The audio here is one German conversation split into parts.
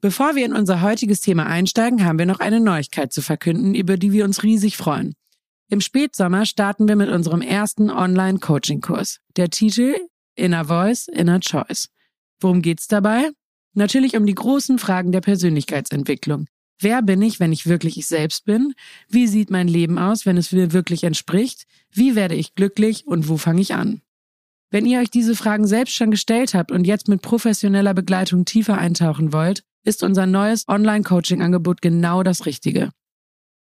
Bevor wir in unser heutiges Thema einsteigen, haben wir noch eine Neuigkeit zu verkünden, über die wir uns riesig freuen. Im Spätsommer starten wir mit unserem ersten Online-Coaching-Kurs. Der Titel Inner Voice, Inner Choice. Worum geht's dabei? Natürlich um die großen Fragen der Persönlichkeitsentwicklung. Wer bin ich, wenn ich wirklich ich selbst bin? Wie sieht mein Leben aus, wenn es mir wirklich entspricht? Wie werde ich glücklich und wo fange ich an? Wenn ihr euch diese Fragen selbst schon gestellt habt und jetzt mit professioneller Begleitung tiefer eintauchen wollt, ist unser neues Online-Coaching-Angebot genau das Richtige.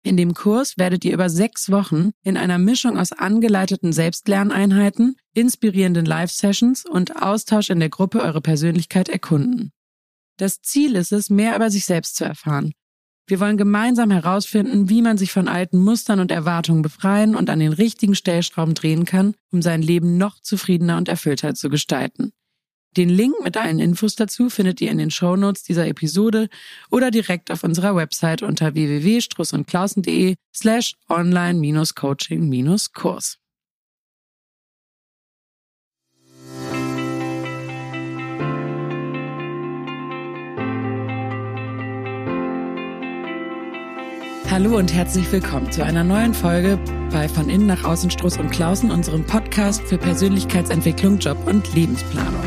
In dem Kurs werdet ihr über sechs Wochen in einer Mischung aus angeleiteten Selbstlerneinheiten, inspirierenden Live-Sessions und Austausch in der Gruppe eure Persönlichkeit erkunden. Das Ziel ist es, mehr über sich selbst zu erfahren. Wir wollen gemeinsam herausfinden, wie man sich von alten Mustern und Erwartungen befreien und an den richtigen Stellschrauben drehen kann, um sein Leben noch zufriedener und erfüllter zu gestalten. Den Link mit allen Infos dazu findet ihr in den Shownotes dieser Episode oder direkt auf unserer Website unter www.strussundklausen.de slash online-coaching-kurs. Hallo und herzlich willkommen zu einer neuen Folge bei Von Innen nach Außen Struss und Klausen, unserem Podcast für Persönlichkeitsentwicklung, Job und Lebensplanung.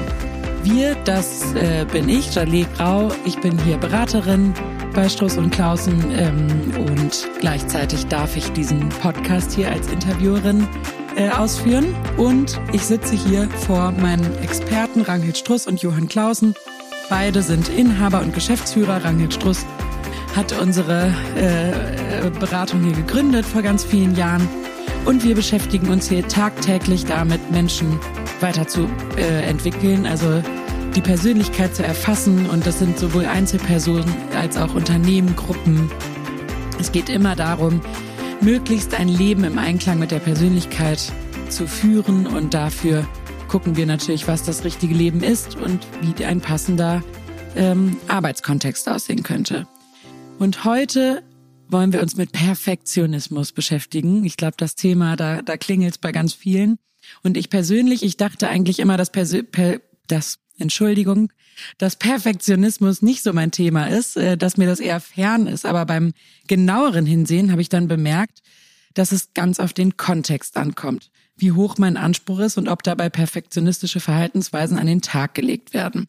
Wir, das äh, bin ich, Jalé Grau. Ich bin hier Beraterin bei Struss und Klausen ähm, und gleichzeitig darf ich diesen Podcast hier als Interviewerin äh, ausführen. Und ich sitze hier vor meinen Experten Ranghild Struss und Johann Klausen. Beide sind Inhaber und Geschäftsführer. Ranghild Struss hat unsere äh, Beratung hier gegründet vor ganz vielen Jahren. Und wir beschäftigen uns hier tagtäglich damit, Menschen weiterzuentwickeln, äh, also die Persönlichkeit zu erfassen. Und das sind sowohl Einzelpersonen als auch Unternehmen, Gruppen. Es geht immer darum, möglichst ein Leben im Einklang mit der Persönlichkeit zu führen. Und dafür gucken wir natürlich, was das richtige Leben ist und wie ein passender ähm, Arbeitskontext aussehen könnte. Und heute wollen wir uns mit Perfektionismus beschäftigen. Ich glaube, das Thema, da, da klingelt es bei ganz vielen. Und ich persönlich, ich dachte eigentlich immer, dass Persö per, das, Entschuldigung, dass Perfektionismus nicht so mein Thema ist, äh, dass mir das eher fern ist. Aber beim genaueren Hinsehen habe ich dann bemerkt, dass es ganz auf den Kontext ankommt, wie hoch mein Anspruch ist und ob dabei perfektionistische Verhaltensweisen an den Tag gelegt werden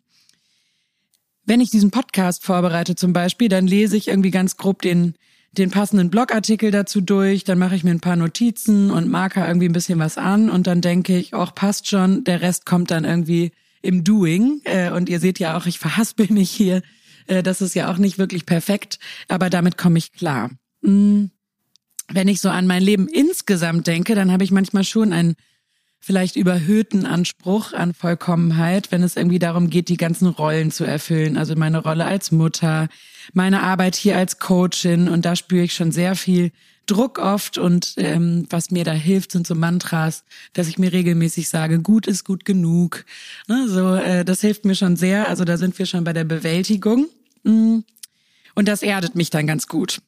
wenn ich diesen Podcast vorbereite zum Beispiel, dann lese ich irgendwie ganz grob den, den passenden Blogartikel dazu durch, dann mache ich mir ein paar Notizen und marker irgendwie ein bisschen was an und dann denke ich, auch passt schon, der Rest kommt dann irgendwie im Doing. Äh, und ihr seht ja auch, ich verhaspel mich hier. Äh, das ist ja auch nicht wirklich perfekt, aber damit komme ich klar. Hm. Wenn ich so an mein Leben insgesamt denke, dann habe ich manchmal schon ein vielleicht überhöhten Anspruch an Vollkommenheit, wenn es irgendwie darum geht, die ganzen Rollen zu erfüllen. Also meine Rolle als Mutter, meine Arbeit hier als Coachin und da spüre ich schon sehr viel Druck oft und ähm, was mir da hilft, sind so Mantras, dass ich mir regelmäßig sage, gut ist gut genug. Ne, so, äh, das hilft mir schon sehr. Also da sind wir schon bei der Bewältigung. Mm. Und das erdet mich dann ganz gut.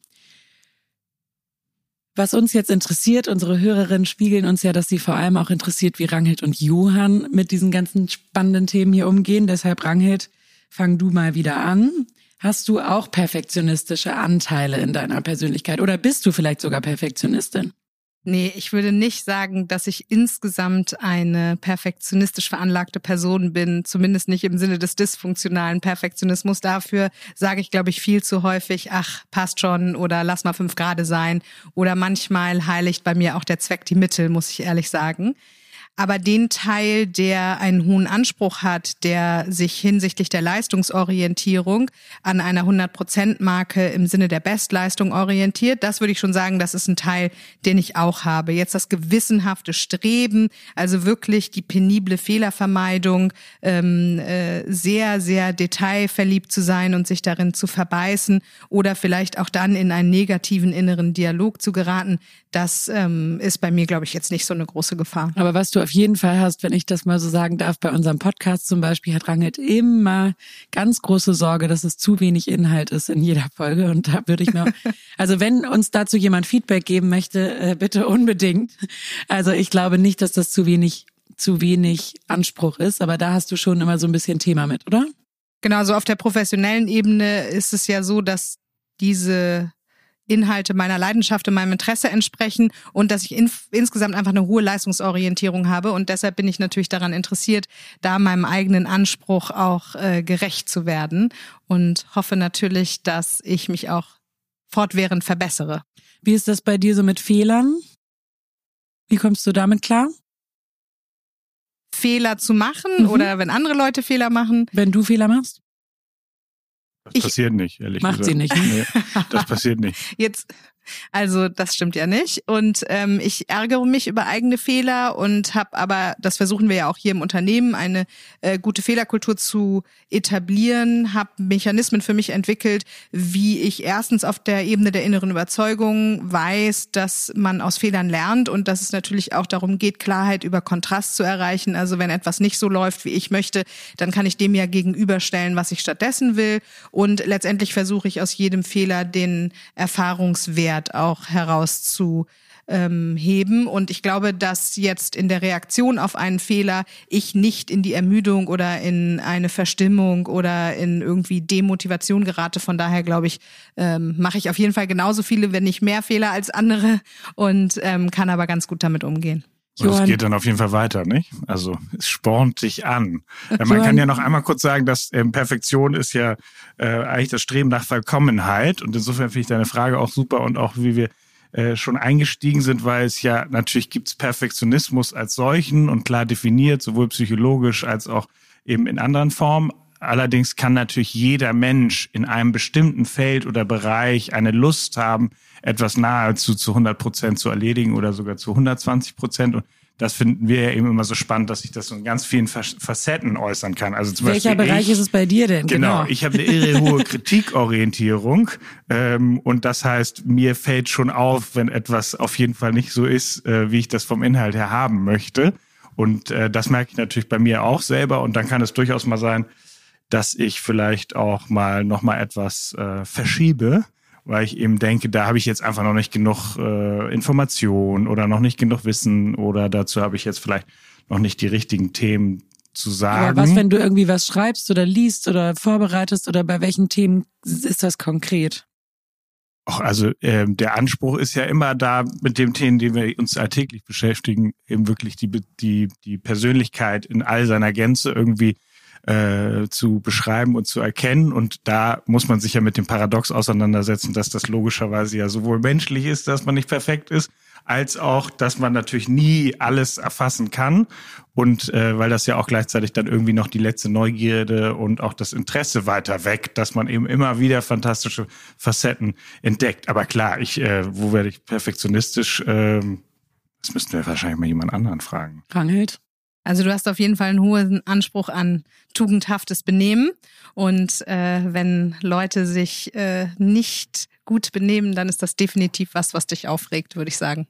Was uns jetzt interessiert, unsere Hörerinnen spiegeln uns ja, dass sie vor allem auch interessiert, wie Ranghild und Johann mit diesen ganzen spannenden Themen hier umgehen. Deshalb, Ranghild, fang du mal wieder an. Hast du auch perfektionistische Anteile in deiner Persönlichkeit oder bist du vielleicht sogar Perfektionistin? Nee, ich würde nicht sagen, dass ich insgesamt eine perfektionistisch veranlagte Person bin, zumindest nicht im Sinne des dysfunktionalen Perfektionismus. Dafür sage ich, glaube ich, viel zu häufig, ach, passt schon oder lass mal fünf Grade sein. Oder manchmal heiligt bei mir auch der Zweck die Mittel, muss ich ehrlich sagen. Aber den Teil, der einen hohen Anspruch hat, der sich hinsichtlich der Leistungsorientierung an einer 100-Prozent-Marke im Sinne der Bestleistung orientiert, das würde ich schon sagen, das ist ein Teil, den ich auch habe. Jetzt das gewissenhafte Streben, also wirklich die penible Fehlervermeidung, ähm, äh, sehr, sehr detailverliebt zu sein und sich darin zu verbeißen oder vielleicht auch dann in einen negativen inneren Dialog zu geraten, das ähm, ist bei mir, glaube ich, jetzt nicht so eine große Gefahr. Aber was du auf jeden Fall hast, wenn ich das mal so sagen darf, bei unserem Podcast zum Beispiel hat Rangelt immer ganz große Sorge, dass es zu wenig Inhalt ist in jeder Folge. Und da würde ich mir, also wenn uns dazu jemand Feedback geben möchte, äh, bitte unbedingt. Also ich glaube nicht, dass das zu wenig, zu wenig Anspruch ist, aber da hast du schon immer so ein bisschen Thema mit, oder? Genau, so auf der professionellen Ebene ist es ja so, dass diese Inhalte meiner Leidenschaft und meinem Interesse entsprechen und dass ich in, insgesamt einfach eine hohe Leistungsorientierung habe. Und deshalb bin ich natürlich daran interessiert, da meinem eigenen Anspruch auch äh, gerecht zu werden und hoffe natürlich, dass ich mich auch fortwährend verbessere. Wie ist das bei dir so mit Fehlern? Wie kommst du damit klar? Fehler zu machen mhm. oder wenn andere Leute Fehler machen. Wenn du Fehler machst? Das ich, passiert nicht, ehrlich macht gesagt. Macht sie nicht. Nee, das passiert nicht. Jetzt also das stimmt ja nicht. Und ähm, ich ärgere mich über eigene Fehler und habe aber, das versuchen wir ja auch hier im Unternehmen, eine äh, gute Fehlerkultur zu etablieren, habe Mechanismen für mich entwickelt, wie ich erstens auf der Ebene der inneren Überzeugung weiß, dass man aus Fehlern lernt und dass es natürlich auch darum geht, Klarheit über Kontrast zu erreichen. Also wenn etwas nicht so läuft, wie ich möchte, dann kann ich dem ja gegenüberstellen, was ich stattdessen will. Und letztendlich versuche ich aus jedem Fehler den Erfahrungswert Wert auch herauszuheben. Und ich glaube, dass jetzt in der Reaktion auf einen Fehler ich nicht in die Ermüdung oder in eine Verstimmung oder in irgendwie Demotivation gerate. Von daher glaube ich, ähm, mache ich auf jeden Fall genauso viele, wenn nicht mehr Fehler als andere und ähm, kann aber ganz gut damit umgehen. Und es geht dann auf jeden Fall weiter, nicht? Also es spornt sich an. Man Johann. kann ja noch einmal kurz sagen, dass ähm, Perfektion ist ja äh, eigentlich das Streben nach Vollkommenheit. Und insofern finde ich deine Frage auch super und auch wie wir äh, schon eingestiegen sind, weil es ja natürlich gibt es Perfektionismus als solchen und klar definiert, sowohl psychologisch als auch eben in anderen Formen. Allerdings kann natürlich jeder Mensch in einem bestimmten Feld oder Bereich eine Lust haben, etwas nahezu zu 100 Prozent zu erledigen oder sogar zu 120 Prozent. Und das finden wir ja eben immer so spannend, dass sich das so in ganz vielen Facetten äußern kann. Also zum Welcher Beispiel Bereich ich, ist es bei dir denn? Genau, genau. ich habe eine irre hohe Kritikorientierung ähm, und das heißt, mir fällt schon auf, wenn etwas auf jeden Fall nicht so ist, äh, wie ich das vom Inhalt her haben möchte. Und äh, das merke ich natürlich bei mir auch selber. Und dann kann es durchaus mal sein, dass ich vielleicht auch mal noch mal etwas äh, verschiebe weil ich eben denke, da habe ich jetzt einfach noch nicht genug äh, Information oder noch nicht genug Wissen oder dazu habe ich jetzt vielleicht noch nicht die richtigen Themen zu sagen. Aber was, wenn du irgendwie was schreibst oder liest oder vorbereitest oder bei welchen Themen ist das konkret? Auch also ähm, der Anspruch ist ja immer da mit dem Themen, die wir uns alltäglich beschäftigen, eben wirklich die die die Persönlichkeit in all seiner Gänze irgendwie äh, zu beschreiben und zu erkennen. Und da muss man sich ja mit dem Paradox auseinandersetzen, dass das logischerweise ja sowohl menschlich ist, dass man nicht perfekt ist, als auch, dass man natürlich nie alles erfassen kann. Und äh, weil das ja auch gleichzeitig dann irgendwie noch die letzte Neugierde und auch das Interesse weiter weg, dass man eben immer wieder fantastische Facetten entdeckt. Aber klar, ich, äh, wo werde ich perfektionistisch? Äh, das müssten wir wahrscheinlich mal jemand anderen fragen. Rangelt. Also du hast auf jeden Fall einen hohen Anspruch an tugendhaftes Benehmen. Und äh, wenn Leute sich äh, nicht gut benehmen, dann ist das definitiv was, was dich aufregt, würde ich sagen.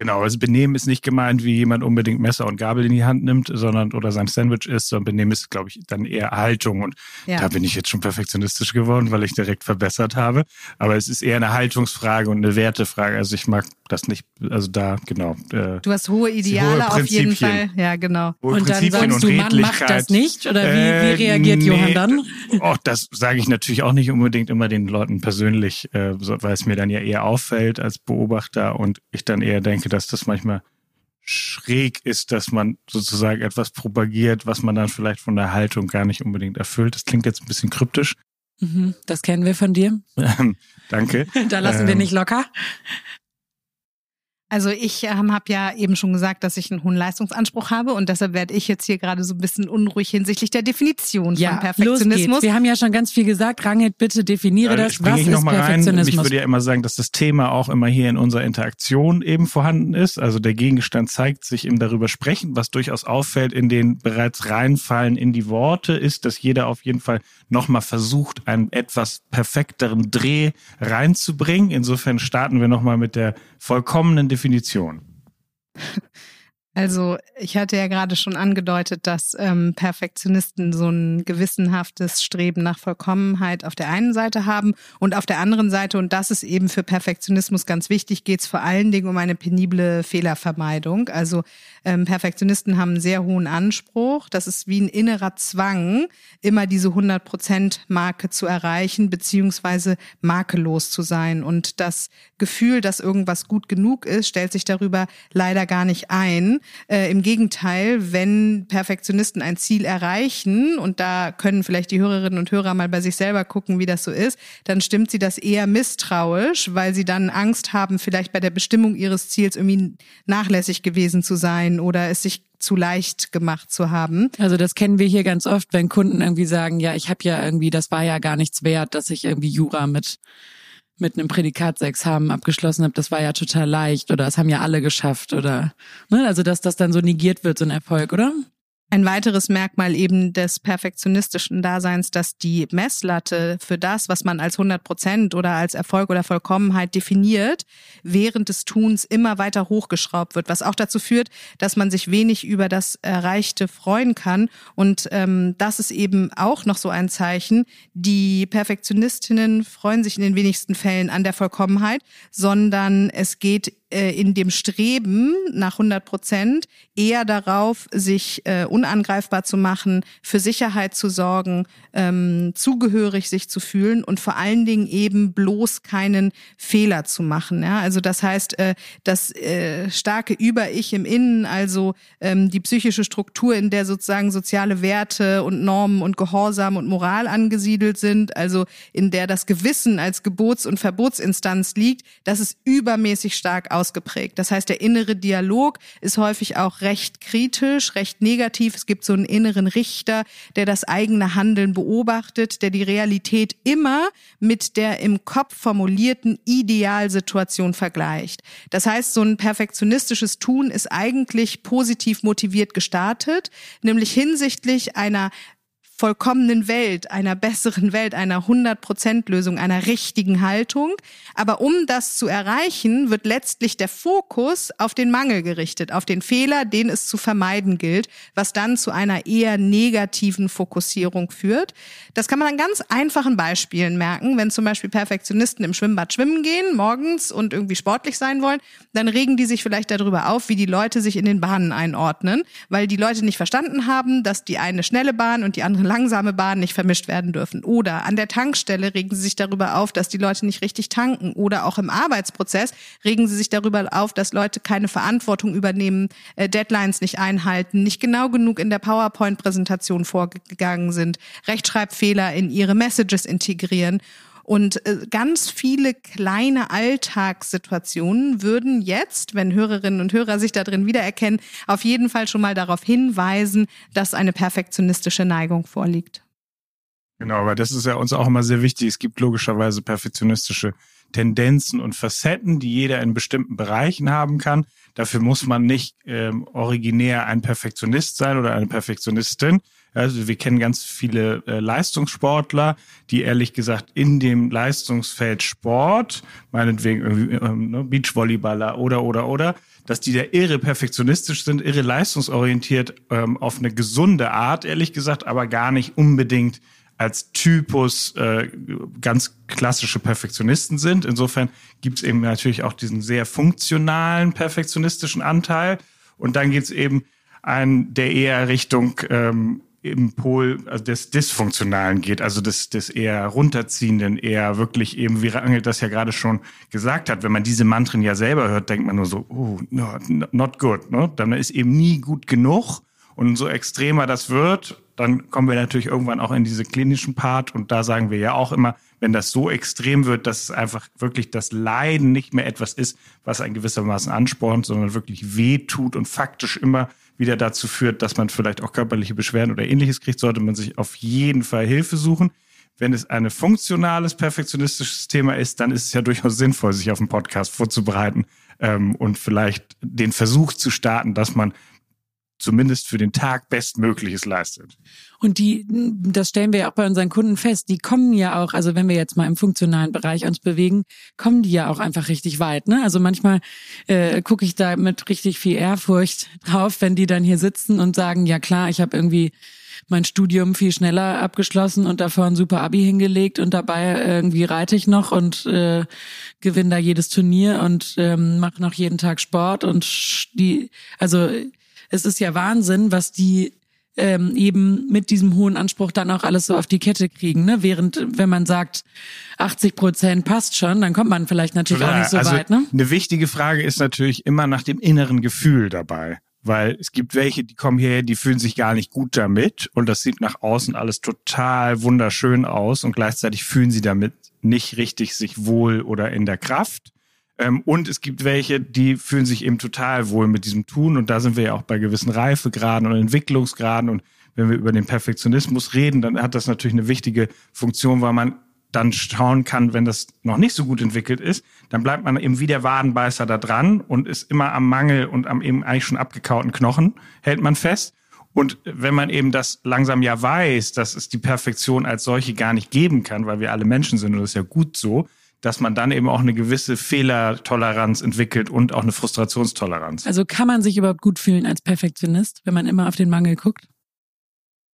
Genau, also Benehmen ist nicht gemeint, wie jemand unbedingt Messer und Gabel in die Hand nimmt, sondern oder sein Sandwich isst, sondern Benehmen ist, glaube ich, dann eher Haltung. Und ja. da bin ich jetzt schon perfektionistisch geworden, weil ich direkt verbessert habe. Aber es ist eher eine Haltungsfrage und eine Wertefrage. Also ich mag das nicht, also da, genau. Äh, du hast hohe Ideale hohe auf jeden Fall. Ja, genau. Hohe und dann sagst du, man macht das nicht? Oder wie, wie äh, reagiert äh, nee, Johann dann? Oh, das sage ich natürlich auch nicht unbedingt immer den Leuten persönlich, äh, weil es mir dann ja eher auffällt als Beobachter und ich dann eher denke, dass das manchmal schräg ist, dass man sozusagen etwas propagiert, was man dann vielleicht von der Haltung gar nicht unbedingt erfüllt. Das klingt jetzt ein bisschen kryptisch. Mhm, das kennen wir von dir. Danke. da lassen ähm, wir nicht locker. Also ich ähm, habe ja eben schon gesagt, dass ich einen hohen Leistungsanspruch habe und deshalb werde ich jetzt hier gerade so ein bisschen unruhig hinsichtlich der Definition ja, von Perfektionismus. Wir haben ja schon ganz viel gesagt. Rangit, bitte definiere ja, das. Was ist Perfektionismus? Rein. Ich würde ja immer sagen, dass das Thema auch immer hier in unserer Interaktion eben vorhanden ist. Also der Gegenstand zeigt sich im darüber sprechen. Was durchaus auffällt in den bereits reinfallen in die Worte, ist, dass jeder auf jeden Fall nochmal versucht, einen etwas perfekteren Dreh reinzubringen. Insofern starten wir nochmal mit der vollkommenen Definition. Also ich hatte ja gerade schon angedeutet, dass ähm, Perfektionisten so ein gewissenhaftes Streben nach Vollkommenheit auf der einen Seite haben und auf der anderen Seite, und das ist eben für Perfektionismus ganz wichtig, geht es vor allen Dingen um eine penible Fehlervermeidung. Also ähm, Perfektionisten haben einen sehr hohen Anspruch. Das ist wie ein innerer Zwang, immer diese 100-Prozent-Marke zu erreichen, beziehungsweise makellos zu sein. Und das Gefühl, dass irgendwas gut genug ist, stellt sich darüber leider gar nicht ein. Äh, Im Gegenteil, wenn Perfektionisten ein Ziel erreichen, und da können vielleicht die Hörerinnen und Hörer mal bei sich selber gucken, wie das so ist, dann stimmt sie das eher misstrauisch, weil sie dann Angst haben, vielleicht bei der Bestimmung ihres Ziels irgendwie nachlässig gewesen zu sein oder es sich zu leicht gemacht zu haben. Also das kennen wir hier ganz oft, wenn Kunden irgendwie sagen, ja, ich habe ja irgendwie, das war ja gar nichts wert, dass ich irgendwie Jura mit mit einem Prädikatsexamen abgeschlossen habe, das war ja total leicht oder das haben ja alle geschafft oder ne, also dass das dann so negiert wird, so ein Erfolg, oder? Ein weiteres Merkmal eben des perfektionistischen Daseins, dass die Messlatte für das, was man als 100 Prozent oder als Erfolg oder Vollkommenheit definiert, während des Tuns immer weiter hochgeschraubt wird, was auch dazu führt, dass man sich wenig über das Erreichte freuen kann. Und ähm, das ist eben auch noch so ein Zeichen. Die Perfektionistinnen freuen sich in den wenigsten Fällen an der Vollkommenheit, sondern es geht äh, in dem Streben nach 100 Prozent eher darauf, sich äh, unangreifbar zu machen, für Sicherheit zu sorgen, ähm, zugehörig sich zu fühlen und vor allen Dingen eben bloß keinen Fehler zu machen. Ja? Also das heißt, äh, das äh, starke Über-Ich im Innen, also ähm, die psychische Struktur, in der sozusagen soziale Werte und Normen und Gehorsam und Moral angesiedelt sind, also in der das Gewissen als Gebots- und Verbotsinstanz liegt, das ist übermäßig stark ausgeprägt. Das heißt, der innere Dialog ist häufig auch recht kritisch, recht negativ. Es gibt so einen inneren Richter, der das eigene Handeln beobachtet, der die Realität immer mit der im Kopf formulierten Idealsituation vergleicht. Das heißt, so ein perfektionistisches Tun ist eigentlich positiv motiviert gestartet, nämlich hinsichtlich einer vollkommenen Welt, einer besseren Welt, einer 100%-Lösung, einer richtigen Haltung. Aber um das zu erreichen, wird letztlich der Fokus auf den Mangel gerichtet, auf den Fehler, den es zu vermeiden gilt, was dann zu einer eher negativen Fokussierung führt. Das kann man an ganz einfachen Beispielen merken. Wenn zum Beispiel Perfektionisten im Schwimmbad schwimmen gehen, morgens und irgendwie sportlich sein wollen, dann regen die sich vielleicht darüber auf, wie die Leute sich in den Bahnen einordnen, weil die Leute nicht verstanden haben, dass die eine schnelle Bahn und die andere langsame Bahnen nicht vermischt werden dürfen. Oder an der Tankstelle regen sie sich darüber auf, dass die Leute nicht richtig tanken. Oder auch im Arbeitsprozess regen sie sich darüber auf, dass Leute keine Verantwortung übernehmen, äh, Deadlines nicht einhalten, nicht genau genug in der PowerPoint-Präsentation vorgegangen sind, Rechtschreibfehler in ihre Messages integrieren. Und äh, ganz viele kleine Alltagssituationen würden jetzt, wenn Hörerinnen und Hörer sich da drin wiedererkennen, auf jeden Fall schon mal darauf hinweisen, dass eine perfektionistische Neigung vorliegt. Genau, aber das ist ja uns auch immer sehr wichtig. Es gibt logischerweise perfektionistische Tendenzen und Facetten, die jeder in bestimmten Bereichen haben kann. Dafür muss man nicht ähm, originär ein Perfektionist sein oder eine Perfektionistin, also wir kennen ganz viele äh, Leistungssportler, die ehrlich gesagt in dem Leistungsfeld Sport, meinetwegen irgendwie ähm, ne, Beachvolleyballer oder oder oder, dass die da irre perfektionistisch sind, irre leistungsorientiert ähm, auf eine gesunde Art, ehrlich gesagt, aber gar nicht unbedingt als Typus äh, ganz klassische Perfektionisten sind. Insofern gibt es eben natürlich auch diesen sehr funktionalen perfektionistischen Anteil. Und dann geht es eben ein, der eher Richtung ähm, im Pol also des Dysfunktionalen geht, also des, des eher runterziehenden, eher wirklich eben, wie Rangel das ja gerade schon gesagt hat, wenn man diese Mantren ja selber hört, denkt man nur so, oh, no, not good, ne? Dann ist eben nie gut genug. Und so extremer das wird, dann kommen wir natürlich irgendwann auch in diese klinischen Part und da sagen wir ja auch immer, wenn das so extrem wird, dass es einfach wirklich das Leiden nicht mehr etwas ist, was ein gewissermaßen anspornt, sondern wirklich weh tut und faktisch immer wieder dazu führt, dass man vielleicht auch körperliche Beschwerden oder ähnliches kriegt, sollte man sich auf jeden Fall Hilfe suchen. Wenn es ein funktionales, perfektionistisches Thema ist, dann ist es ja durchaus sinnvoll, sich auf einen Podcast vorzubereiten ähm, und vielleicht den Versuch zu starten, dass man zumindest für den Tag Bestmögliches leistet. Und die, das stellen wir ja auch bei unseren Kunden fest, die kommen ja auch, also wenn wir jetzt mal im funktionalen Bereich uns bewegen, kommen die ja auch einfach richtig weit. Ne? Also manchmal äh, gucke ich da mit richtig viel Ehrfurcht drauf, wenn die dann hier sitzen und sagen, ja klar, ich habe irgendwie mein Studium viel schneller abgeschlossen und davor ein super Abi hingelegt und dabei irgendwie reite ich noch und äh, gewinne da jedes Turnier und ähm, mache noch jeden Tag Sport und die, also es ist ja Wahnsinn, was die ähm, eben mit diesem hohen Anspruch dann auch alles so auf die Kette kriegen. Ne? Während, wenn man sagt, 80 Prozent passt schon, dann kommt man vielleicht natürlich ja, auch nicht so also weit. Ne? Eine wichtige Frage ist natürlich immer nach dem inneren Gefühl dabei. Weil es gibt welche, die kommen hierher, die fühlen sich gar nicht gut damit und das sieht nach außen alles total wunderschön aus und gleichzeitig fühlen sie damit nicht richtig sich wohl oder in der Kraft. Ähm, und es gibt welche, die fühlen sich eben total wohl mit diesem Tun. Und da sind wir ja auch bei gewissen Reifegraden und Entwicklungsgraden. Und wenn wir über den Perfektionismus reden, dann hat das natürlich eine wichtige Funktion, weil man dann schauen kann, wenn das noch nicht so gut entwickelt ist, dann bleibt man eben wie der Wadenbeißer da dran und ist immer am Mangel und am eben eigentlich schon abgekauten Knochen, hält man fest. Und wenn man eben das langsam ja weiß, dass es die Perfektion als solche gar nicht geben kann, weil wir alle Menschen sind und das ist ja gut so, dass man dann eben auch eine gewisse Fehlertoleranz entwickelt und auch eine Frustrationstoleranz. Also kann man sich überhaupt gut fühlen als Perfektionist, wenn man immer auf den Mangel guckt?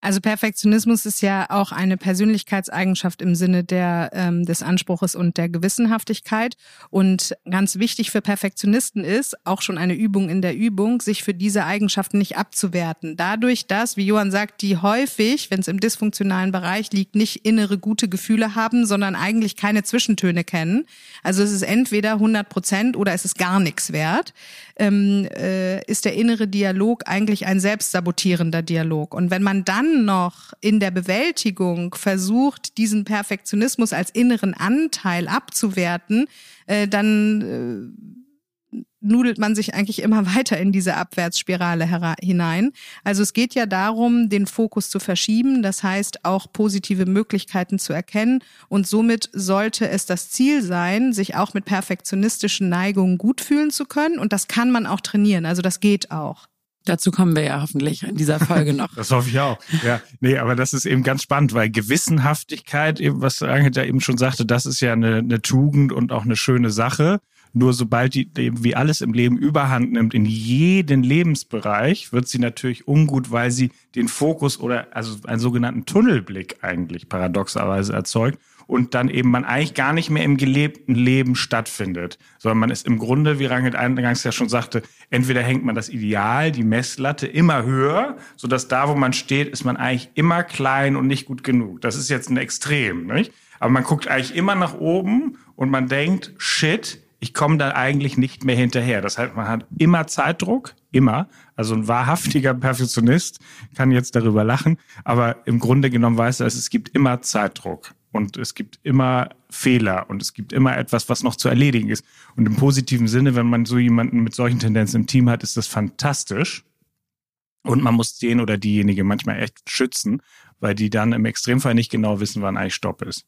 Also Perfektionismus ist ja auch eine Persönlichkeitseigenschaft im Sinne der, ähm, des Anspruches und der Gewissenhaftigkeit. Und ganz wichtig für Perfektionisten ist, auch schon eine Übung in der Übung, sich für diese Eigenschaften nicht abzuwerten. Dadurch, dass, wie Johann sagt, die häufig, wenn es im dysfunktionalen Bereich liegt, nicht innere gute Gefühle haben, sondern eigentlich keine Zwischentöne kennen. Also es ist entweder 100 Prozent oder es ist gar nichts wert, ähm, äh, ist der innere Dialog eigentlich ein selbstsabotierender Dialog. Und wenn man dann noch in der Bewältigung versucht, diesen Perfektionismus als inneren Anteil abzuwerten, äh, dann äh, nudelt man sich eigentlich immer weiter in diese Abwärtsspirale hinein. Also es geht ja darum, den Fokus zu verschieben, das heißt auch positive Möglichkeiten zu erkennen und somit sollte es das Ziel sein, sich auch mit perfektionistischen Neigungen gut fühlen zu können und das kann man auch trainieren, also das geht auch. Dazu kommen wir ja hoffentlich in dieser Folge noch. das hoffe ich auch. Ja, nee, aber das ist eben ganz spannend, weil Gewissenhaftigkeit, eben was Angela eben schon sagte, das ist ja eine, eine Tugend und auch eine schöne Sache. Nur sobald die eben wie alles im Leben überhand nimmt, in jeden Lebensbereich, wird sie natürlich ungut, weil sie den Fokus oder also einen sogenannten Tunnelblick eigentlich paradoxerweise erzeugt und dann eben man eigentlich gar nicht mehr im gelebten Leben stattfindet, sondern man ist im Grunde, wie Rangit eingangs ja schon sagte, entweder hängt man das Ideal, die Messlatte immer höher, so dass da, wo man steht, ist man eigentlich immer klein und nicht gut genug. Das ist jetzt ein Extrem, nicht? Aber man guckt eigentlich immer nach oben und man denkt, shit, ich komme da eigentlich nicht mehr hinterher. Das heißt, man hat immer Zeitdruck, immer. Also ein wahrhaftiger Perfektionist kann jetzt darüber lachen, aber im Grunde genommen weiß er, es gibt immer Zeitdruck und es gibt immer Fehler und es gibt immer etwas, was noch zu erledigen ist. Und im positiven Sinne, wenn man so jemanden mit solchen Tendenzen im Team hat, ist das fantastisch. Und man muss den oder diejenige manchmal echt schützen, weil die dann im Extremfall nicht genau wissen, wann eigentlich Stopp ist.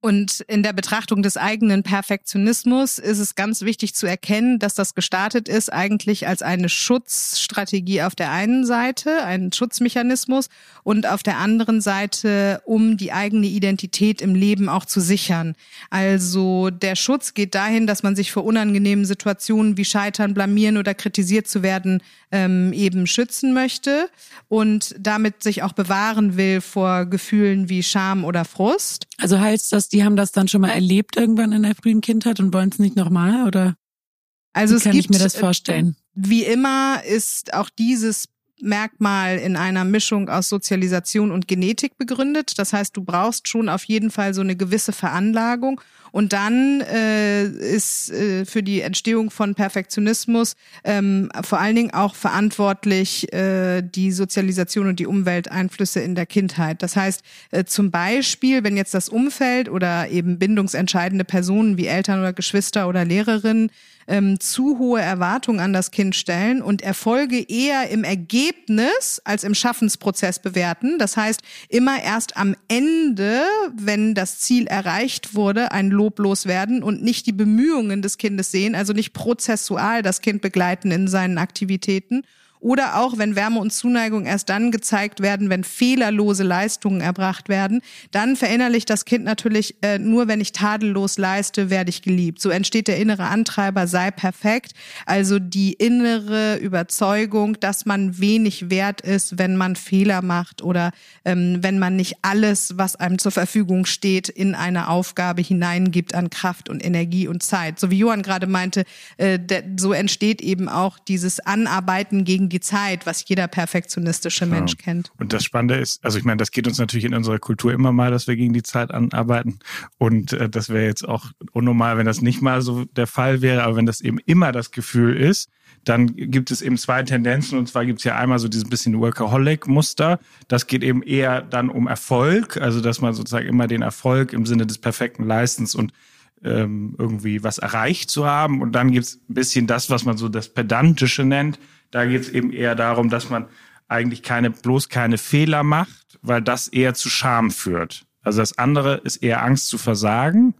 Und in der Betrachtung des eigenen Perfektionismus ist es ganz wichtig zu erkennen, dass das gestartet ist eigentlich als eine Schutzstrategie auf der einen Seite, ein Schutzmechanismus und auf der anderen Seite, um die eigene Identität im Leben auch zu sichern. Also der Schutz geht dahin, dass man sich vor unangenehmen Situationen wie Scheitern, Blamieren oder kritisiert zu werden ähm, eben schützen möchte und damit sich auch bewahren will vor Gefühlen wie Scham oder Frust. Also heißt das, die haben das dann schon mal erlebt irgendwann in der frühen Kindheit und wollen es nicht nochmal oder? Also wie es kann gibt, ich mir das vorstellen? Wie immer ist auch dieses Merkmal in einer Mischung aus Sozialisation und Genetik begründet. Das heißt, du brauchst schon auf jeden Fall so eine gewisse Veranlagung. Und dann äh, ist äh, für die Entstehung von Perfektionismus ähm, vor allen Dingen auch verantwortlich äh, die Sozialisation und die Umwelteinflüsse in der Kindheit. Das heißt, äh, zum Beispiel, wenn jetzt das Umfeld oder eben bindungsentscheidende Personen wie Eltern oder Geschwister oder Lehrerinnen ähm, zu hohe Erwartungen an das Kind stellen und Erfolge eher im Ergebnis als im Schaffensprozess bewerten. Das heißt, immer erst am Ende, wenn das Ziel erreicht wurde, ein Lob loswerden und nicht die Bemühungen des Kindes sehen, also nicht prozessual das Kind begleiten in seinen Aktivitäten Oder auch, wenn Wärme und Zuneigung erst dann gezeigt werden, wenn fehlerlose Leistungen erbracht werden, dann verinnerlicht das Kind natürlich, äh, nur wenn ich tadellos leiste, werde ich geliebt. So entsteht der innere Antreiber, sei perfekt. Also die innere Überzeugung, dass man wenig wert ist, wenn man Fehler macht oder ähm, wenn man nicht alles, was einem zur Verfügung steht, in eine Aufgabe hineingibt an Kraft und Energie und Zeit. So wie Johann gerade meinte, äh, so entsteht eben auch dieses Anarbeiten gegen die Zeit, was jeder perfektionistische genau. Mensch kennt. Und das Spannende ist, also ich meine, das geht uns natürlich in unserer Kultur immer mal, dass wir gegen die Zeit anarbeiten. Und äh, das wäre jetzt auch unnormal, wenn das nicht mal so der Fall wäre, aber wenn das eben immer das Gefühl ist, dann gibt es eben zwei Tendenzen. Und zwar gibt es ja einmal so dieses bisschen Workaholic-Muster. Das geht eben eher dann um Erfolg, also dass man sozusagen immer den Erfolg im Sinne des perfekten Leistens und ähm, irgendwie was erreicht zu haben. Und dann gibt es ein bisschen das, was man so das Pedantische nennt. Da geht es eben eher darum, dass man eigentlich keine, bloß keine Fehler macht, weil das eher zu Scham führt. Also das andere ist eher Angst zu versagen.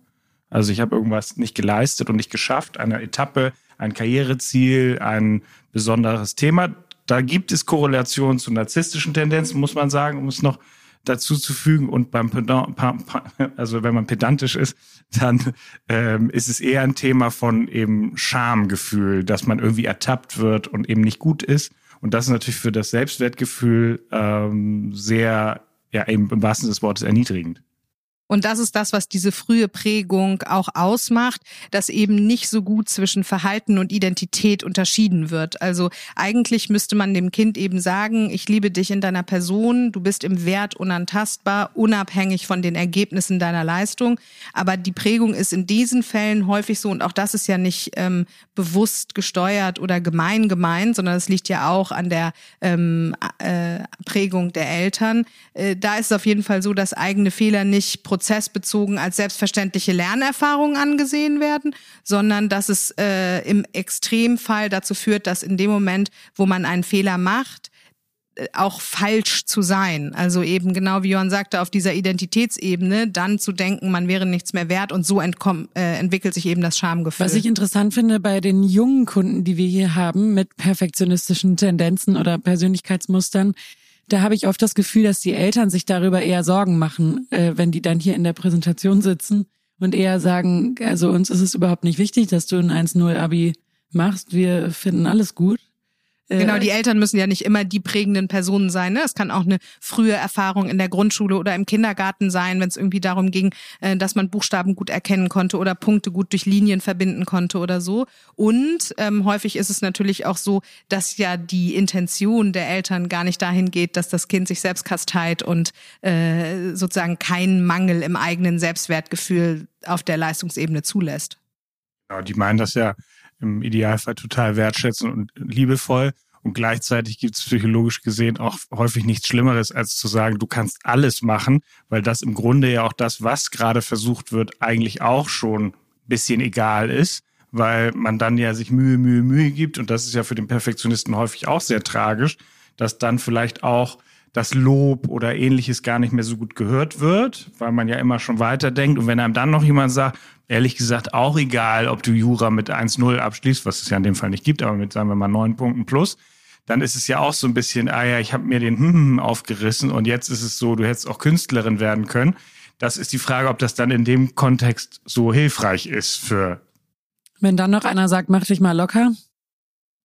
Also ich habe irgendwas nicht geleistet und nicht geschafft, eine Etappe ein Karriereziel, ein besonderes Thema. Da gibt es Korrelationen zu narzisstischen Tendenzen, muss man sagen, um es noch dazu zu fügen. Und beim Pedant, also wenn man pedantisch ist, dann ähm, ist es eher ein Thema von eben Schamgefühl, dass man irgendwie ertappt wird und eben nicht gut ist. Und das ist natürlich für das Selbstwertgefühl ähm, sehr, ja, eben im wahrsten Sinne des Wortes erniedrigend. Und das ist das, was diese frühe Prägung auch ausmacht, dass eben nicht so gut zwischen Verhalten und Identität unterschieden wird. Also eigentlich müsste man dem Kind eben sagen, ich liebe dich in deiner Person, du bist im Wert unantastbar, unabhängig von den Ergebnissen deiner Leistung. Aber die Prägung ist in diesen Fällen häufig so, und auch das ist ja nicht ähm, bewusst gesteuert oder gemein gemeint, sondern es liegt ja auch an der ähm, äh, Prägung der Eltern. Äh, da ist es auf jeden Fall so, dass eigene Fehler nicht prozessbezogen als selbstverständliche Lernerfahrung angesehen werden, sondern dass es äh, im Extremfall dazu führt, dass in dem Moment, wo man einen Fehler macht, äh, auch falsch zu sein. Also eben genau wie Johann sagte, auf dieser Identitätsebene dann zu denken, man wäre nichts mehr wert und so entkomm, äh, entwickelt sich eben das Schamgefühl. Was ich interessant finde bei den jungen Kunden, die wir hier haben mit perfektionistischen Tendenzen oder Persönlichkeitsmustern, da habe ich oft das Gefühl, dass die Eltern sich darüber eher Sorgen machen, äh, wenn die dann hier in der Präsentation sitzen und eher sagen, also uns ist es überhaupt nicht wichtig, dass du ein 1-0 Abi machst. Wir finden alles gut. Genau, äh, die Eltern müssen ja nicht immer die prägenden Personen sein. Ne? Es kann auch eine frühe Erfahrung in der Grundschule oder im Kindergarten sein, wenn es irgendwie darum ging, äh, dass man Buchstaben gut erkennen konnte oder Punkte gut durch Linien verbinden konnte oder so. Und ähm, häufig ist es natürlich auch so, dass ja die Intention der Eltern gar nicht dahin geht, dass das Kind sich selbst kasteit und äh, sozusagen keinen Mangel im eigenen Selbstwertgefühl auf der Leistungsebene zulässt. Genau, die meinen das ja im Idealfall total wertschätzen und liebevoll. Und gleichzeitig gibt es psychologisch gesehen auch häufig nichts Schlimmeres, als zu sagen, du kannst alles machen, weil das im Grunde ja auch das, was gerade versucht wird, eigentlich auch schon ein bisschen egal ist, weil man dann ja sich Mühe, Mühe, Mühe gibt. Und das ist ja für den Perfektionisten häufig auch sehr tragisch, dass dann vielleicht auch das Lob oder ähnliches gar nicht mehr so gut gehört wird, weil man ja immer schon weiterdenkt. Und wenn einem dann noch jemand sagt, ehrlich gesagt auch egal, ob du Jura mit 1-0 abschließt, was es ja in dem Fall nicht gibt, aber mit, sagen wir mal, neun Punkten plus, dann ist es ja auch so ein bisschen, ah ja, ich habe mir den hm aufgerissen und jetzt ist es so, du hättest auch Künstlerin werden können. Das ist die Frage, ob das dann in dem Kontext so hilfreich ist für. Wenn dann noch einer sagt, mach dich mal locker,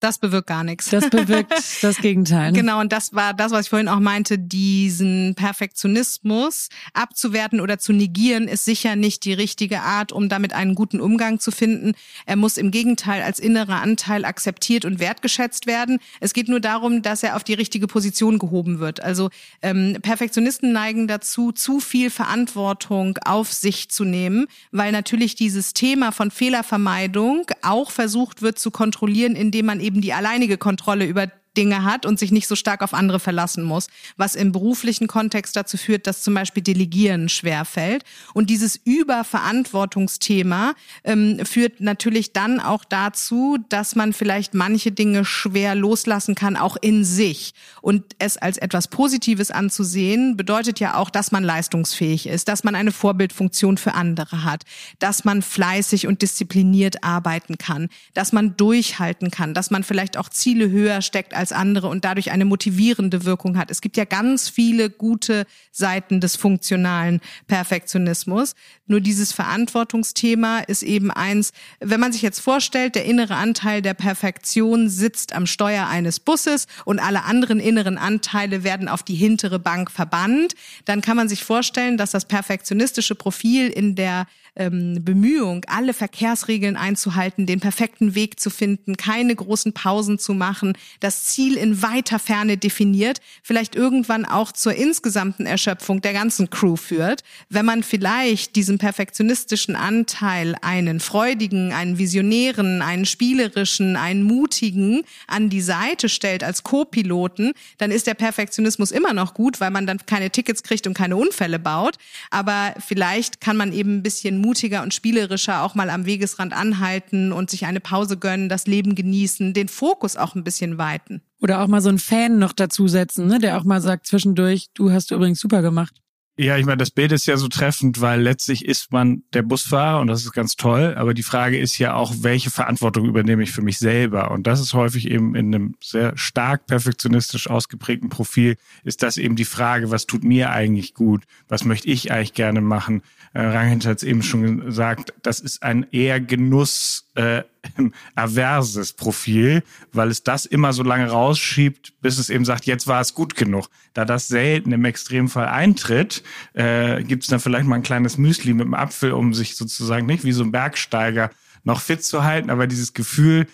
das bewirkt gar nichts. Das bewirkt das Gegenteil. Ne? Genau, und das war das, was ich vorhin auch meinte, diesen Perfektionismus abzuwerten oder zu negieren, ist sicher nicht die richtige Art, um damit einen guten Umgang zu finden. Er muss im Gegenteil als innerer Anteil akzeptiert und wertgeschätzt werden. Es geht nur darum, dass er auf die richtige Position gehoben wird. Also ähm, Perfektionisten neigen dazu, zu viel Verantwortung auf sich zu nehmen, weil natürlich dieses Thema von Fehlervermeidung auch versucht wird zu kontrollieren, indem man eben eben die alleinige Kontrolle über Dinge hat und sich nicht so stark auf andere verlassen muss, was im beruflichen Kontext dazu führt, dass zum Beispiel Delegieren schwer fällt. Und dieses Überverantwortungsthema ähm, führt natürlich dann auch dazu, dass man vielleicht manche Dinge schwer loslassen kann, auch in sich. Und es als etwas Positives anzusehen, bedeutet ja auch, dass man leistungsfähig ist, dass man eine Vorbildfunktion für andere hat, dass man fleißig und diszipliniert arbeiten kann, dass man durchhalten kann, dass man vielleicht auch Ziele höher steckt als andere und dadurch eine motivierende Wirkung hat. Es gibt ja ganz viele gute Seiten des funktionalen Perfektionismus. Nur dieses Verantwortungsthema ist eben eins, wenn man sich jetzt vorstellt, der innere Anteil der Perfektion sitzt am Steuer eines Busses und alle anderen inneren Anteile werden auf die hintere Bank verbannt, dann kann man sich vorstellen, dass das perfektionistische Profil in der ähm, Bemühung, alle Verkehrsregeln einzuhalten, den perfekten Weg zu finden, keine großen Pausen zu machen, das Ziel in weiter Ferne definiert, vielleicht irgendwann auch zur insgesamten Erschöpfung der ganzen Crew führt. Wenn man vielleicht diesem perfektionistischen Anteil einen freudigen, einen visionären, einen spielerischen, einen mutigen an die Seite stellt als Co-Piloten, dann ist der Perfektionismus immer noch gut, weil man dann keine Tickets kriegt und keine Unfälle baut. Aber vielleicht kann man eben ein bisschen mutiger und spielerischer auch mal am Wegesrand anhalten und sich eine Pause gönnen, das Leben genießen, den Fokus auch ein bisschen weiten. Oder auch mal so einen Fan noch dazusetzen, ne, der auch mal sagt zwischendurch, du hast übrigens super gemacht. Ja, ich meine, das Bild ist ja so treffend, weil letztlich ist man der Busfahrer und das ist ganz toll. Aber die Frage ist ja auch, welche Verantwortung übernehme ich für mich selber? Und das ist häufig eben in einem sehr stark perfektionistisch ausgeprägten Profil, ist das eben die Frage, was tut mir eigentlich gut? Was möchte ich eigentlich gerne machen? Äh, Ranghild hat es eben schon gesagt, das ist ein eher Genuss äh, averses Profil, weil es das immer so lange rausschiebt, bis es eben sagt, jetzt war es gut genug. Da das selten im Extremfall eintritt, äh, gibt es dann vielleicht mal ein kleines Müsli mit dem Apfel, um sich sozusagen nicht wie so ein Bergsteiger noch fit zu halten, aber dieses Gefühl,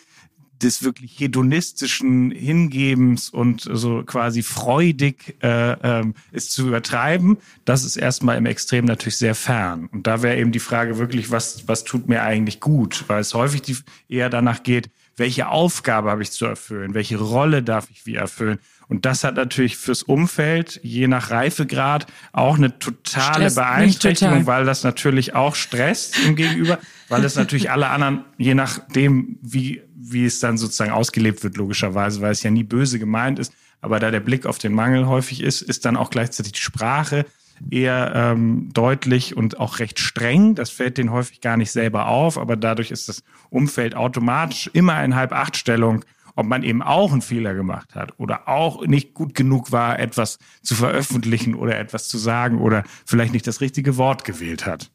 des wirklich hedonistischen Hingebens und so quasi freudig äh, ähm, ist zu übertreiben, das ist erstmal im Extrem natürlich sehr fern. Und da wäre eben die Frage wirklich, was, was tut mir eigentlich gut? Weil es häufig die, eher danach geht, welche Aufgabe habe ich zu erfüllen? Welche Rolle darf ich wie erfüllen? Und das hat natürlich fürs Umfeld, je nach Reifegrad, auch eine totale Stress Beeinträchtigung, total. weil das natürlich auch stresst im Gegenüber, weil es natürlich alle anderen, je nachdem, wie wie es dann sozusagen ausgelebt wird, logischerweise, weil es ja nie böse gemeint ist. Aber da der Blick auf den Mangel häufig ist, ist dann auch gleichzeitig die Sprache eher ähm, deutlich und auch recht streng. Das fällt denen häufig gar nicht selber auf, aber dadurch ist das Umfeld automatisch immer in Halb-Acht-Stellung, ob man eben auch einen Fehler gemacht hat oder auch nicht gut genug war, etwas zu veröffentlichen oder etwas zu sagen oder vielleicht nicht das richtige Wort gewählt hat.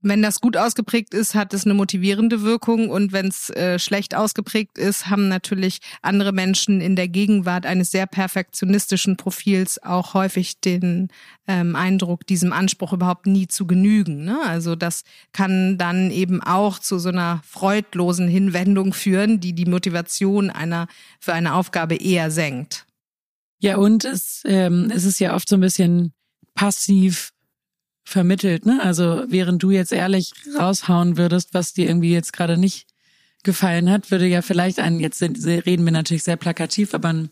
Wenn das gut ausgeprägt ist, hat es eine motivierende Wirkung und wenn es äh, schlecht ausgeprägt ist, haben natürlich andere Menschen in der Gegenwart eines sehr perfektionistischen Profils auch häufig den ähm, Eindruck, diesem Anspruch überhaupt nie zu genügen. Ne? Also das kann dann eben auch zu so einer freudlosen Hinwendung führen, die die Motivation einer für eine Aufgabe eher senkt. Ja, und es, ähm, es ist ja oft so ein bisschen passiv vermittelt, ne? Also während du jetzt ehrlich raushauen würdest, was dir irgendwie jetzt gerade nicht gefallen hat, würde ja vielleicht ein, jetzt reden wir natürlich sehr plakativ, aber ein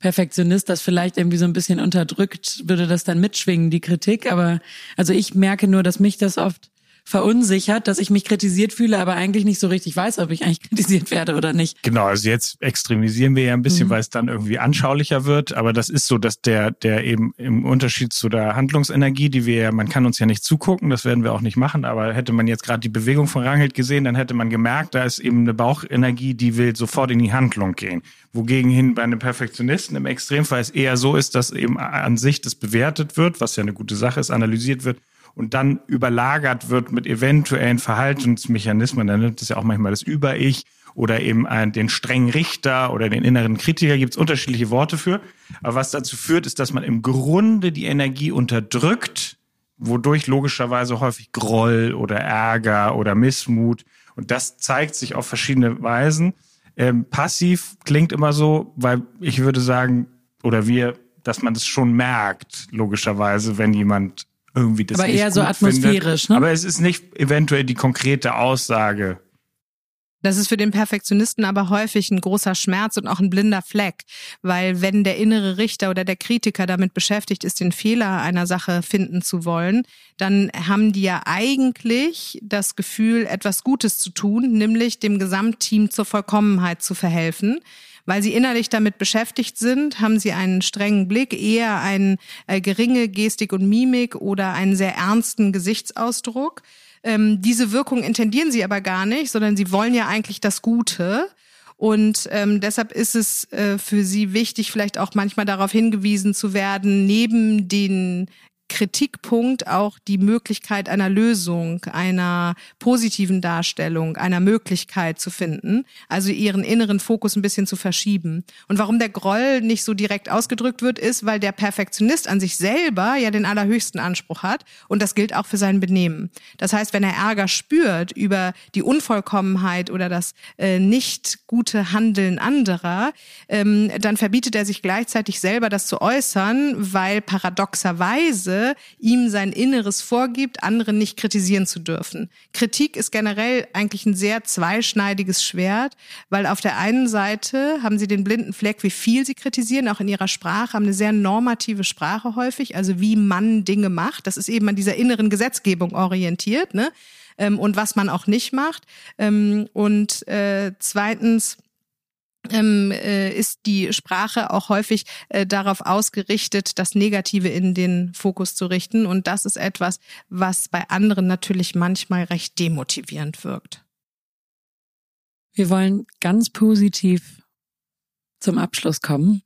Perfektionist das vielleicht irgendwie so ein bisschen unterdrückt, würde das dann mitschwingen, die Kritik. Aber also ich merke nur, dass mich das oft verunsichert, dass ich mich kritisiert fühle, aber eigentlich nicht so richtig weiß, ob ich eigentlich kritisiert werde oder nicht. Genau, also jetzt extremisieren wir ja ein bisschen, mhm. weil es dann irgendwie anschaulicher wird, aber das ist so, dass der, der eben im Unterschied zu der Handlungsenergie, die wir ja, man kann uns ja nicht zugucken, das werden wir auch nicht machen, aber hätte man jetzt gerade die Bewegung von Rangelt gesehen, dann hätte man gemerkt, da ist eben eine Bauchenergie, die will sofort in die Handlung gehen. Wogegen hin bei einem Perfektionisten im Extremfall es eher so ist, dass eben an sich das bewertet wird, was ja eine gute Sache ist, analysiert wird und dann überlagert wird mit eventuellen Verhaltensmechanismen, dann nimmt es ja auch manchmal das Über-Ich oder eben den strengen Richter oder den inneren Kritiker, gibt es unterschiedliche Worte für. Aber was dazu führt, ist, dass man im Grunde die Energie unterdrückt, wodurch logischerweise häufig Groll oder Ärger oder Missmut und das zeigt sich auf verschiedene Weisen. Ähm, passiv klingt immer so, weil ich würde sagen, oder wir, dass man das schon merkt, logischerweise, wenn jemand irgendwie das Aber nicht eher so atmosphärisch, findet. ne? Aber es ist nicht eventuell die konkrete Aussage. Das ist für den Perfektionisten aber häufig ein großer Schmerz und auch ein blinder Fleck, weil wenn der innere Richter oder der Kritiker damit beschäftigt ist, den Fehler einer Sache finden zu wollen, dann haben die ja eigentlich das Gefühl, etwas Gutes zu tun, nämlich dem Gesamtteam zur Vollkommenheit zu verhelfen. Weil sie innerlich damit beschäftigt sind, haben sie einen strengen Blick, eher eine äh, geringe Gestik und Mimik oder einen sehr ernsten Gesichtsausdruck. Ähm, diese Wirkung intendieren sie aber gar nicht, sondern sie wollen ja eigentlich das Gute. Und ähm, deshalb ist es äh, für sie wichtig, vielleicht auch manchmal darauf hingewiesen zu werden, neben den Kritikpunkt auch die Möglichkeit einer Lösung, einer positiven Darstellung, einer Möglichkeit zu finden, also ihren inneren Fokus ein bisschen zu verschieben. Und warum der Groll nicht so direkt ausgedrückt wird, ist, weil der Perfektionist an sich selber ja den allerhöchsten Anspruch hat und das gilt auch für sein Benehmen. Das heißt, wenn er Ärger spürt über die Unvollkommenheit oder das äh, nicht gute Handeln anderer, ähm, dann verbietet er sich gleichzeitig selber das zu äußern, weil paradoxerweise ihm sein Inneres vorgibt, andere nicht kritisieren zu dürfen. Kritik ist generell eigentlich ein sehr zweischneidiges Schwert, weil auf der einen Seite haben sie den blinden Fleck, wie viel sie kritisieren, auch in ihrer Sprache, haben eine sehr normative Sprache häufig, also wie man Dinge macht. Das ist eben an dieser inneren Gesetzgebung orientiert, ne? Ähm, und was man auch nicht macht. Ähm, und äh, zweitens, ähm, äh, ist die Sprache auch häufig äh, darauf ausgerichtet, das Negative in den Fokus zu richten. Und das ist etwas, was bei anderen natürlich manchmal recht demotivierend wirkt. Wir wollen ganz positiv zum Abschluss kommen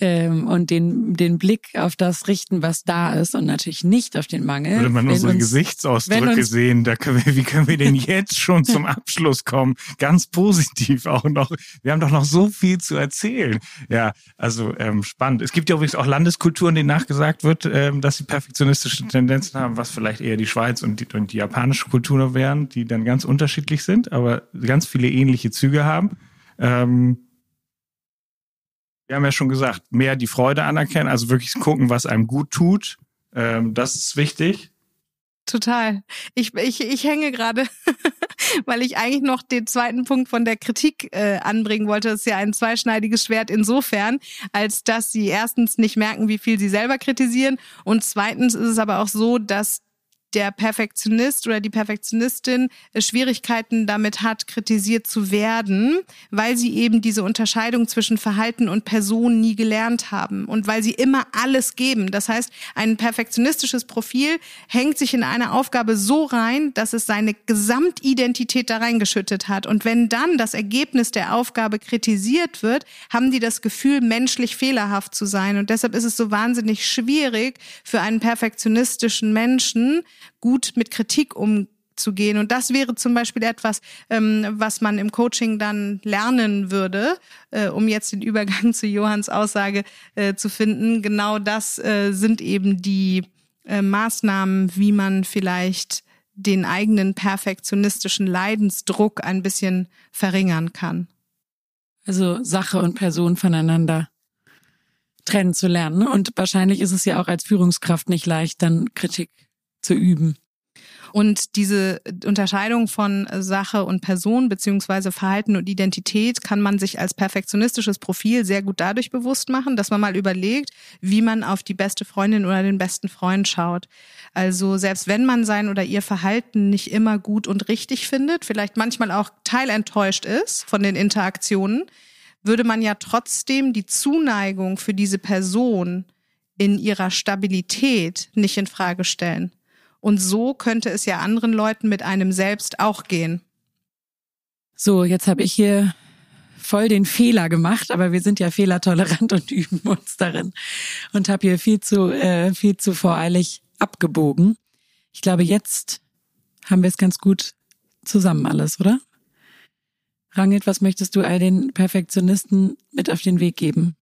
ähm, und den, den Blick auf das richten, was da ist und natürlich nicht auf den Mangel. Würde man unsere uns, Gesichtsausdrücke uns, sehen, da können wir, wie können wir denn jetzt schon zum Abschluss kommen? Ganz positiv auch noch. Wir haben doch noch so viel zu erzählen. Ja, also ähm, spannend. Es gibt ja übrigens auch Landeskulturen, denen nachgesagt wird, ähm, dass sie perfektionistische Tendenzen haben, was vielleicht eher die Schweiz und die, und die japanische Kultur wären, die dann ganz unterschiedlich sind, aber ganz viele ähnliche Züge haben. Ähm, wir haben ja schon gesagt, mehr die Freude anerkennen, also wirklich gucken, was einem gut tut. Ähm, das ist wichtig. Total. Ich, ich, ich hänge gerade, weil ich eigentlich noch den zweiten Punkt von der Kritik äh, anbringen wollte. Das ist ja ein zweischneidiges Schwert insofern, als dass sie erstens nicht merken, wie viel sie selber kritisieren und zweitens ist es aber auch so, dass der Perfektionist oder die Perfektionistin äh, Schwierigkeiten damit hat, kritisiert zu werden, weil sie eben diese Unterscheidung zwischen Verhalten und Person nie gelernt haben und weil sie immer alles geben. Das heißt, ein perfektionistisches Profil hängt sich in eine Aufgabe so rein, dass es seine Gesamtidentität da reingeschüttet hat. Und wenn dann das Ergebnis der Aufgabe kritisiert wird, haben die das Gefühl, menschlich fehlerhaft zu sein. Und deshalb ist es so wahnsinnig schwierig für einen perfektionistischen Menschen, gut mit Kritik umzugehen. Und das wäre zum Beispiel etwas, ähm, was man im Coaching dann lernen würde, äh, um jetzt den Übergang zu Johanns Aussage äh, zu finden. Genau das äh, sind eben die äh, Maßnahmen, wie man vielleicht den eigenen perfektionistischen Leidensdruck ein bisschen verringern kann. Also Sache und Person voneinander trennen zu lernen. Und wahrscheinlich ist es ja auch als Führungskraft nicht leicht, dann Kritik zu üben. Und diese Unterscheidung von Sache und Person beziehungsweise Verhalten und Identität kann man sich als perfektionistisches Profil sehr gut dadurch bewusst machen, dass man mal überlegt, wie man auf die beste Freundin oder den besten Freund schaut. Also selbst wenn man sein oder ihr Verhalten nicht immer gut und richtig findet, vielleicht manchmal auch teilenttäuscht ist von den Interaktionen, würde man ja trotzdem die Zuneigung für diese Person in ihrer Stabilität nicht in Frage stellen. Und so könnte es ja anderen Leuten mit einem selbst auch gehen. So, jetzt habe ich hier voll den Fehler gemacht, aber wir sind ja fehlertolerant und üben uns darin und habe hier viel zu äh, viel zu voreilig abgebogen. Ich glaube, jetzt haben wir es ganz gut zusammen alles, oder? Rangelt, was möchtest du all den Perfektionisten mit auf den Weg geben?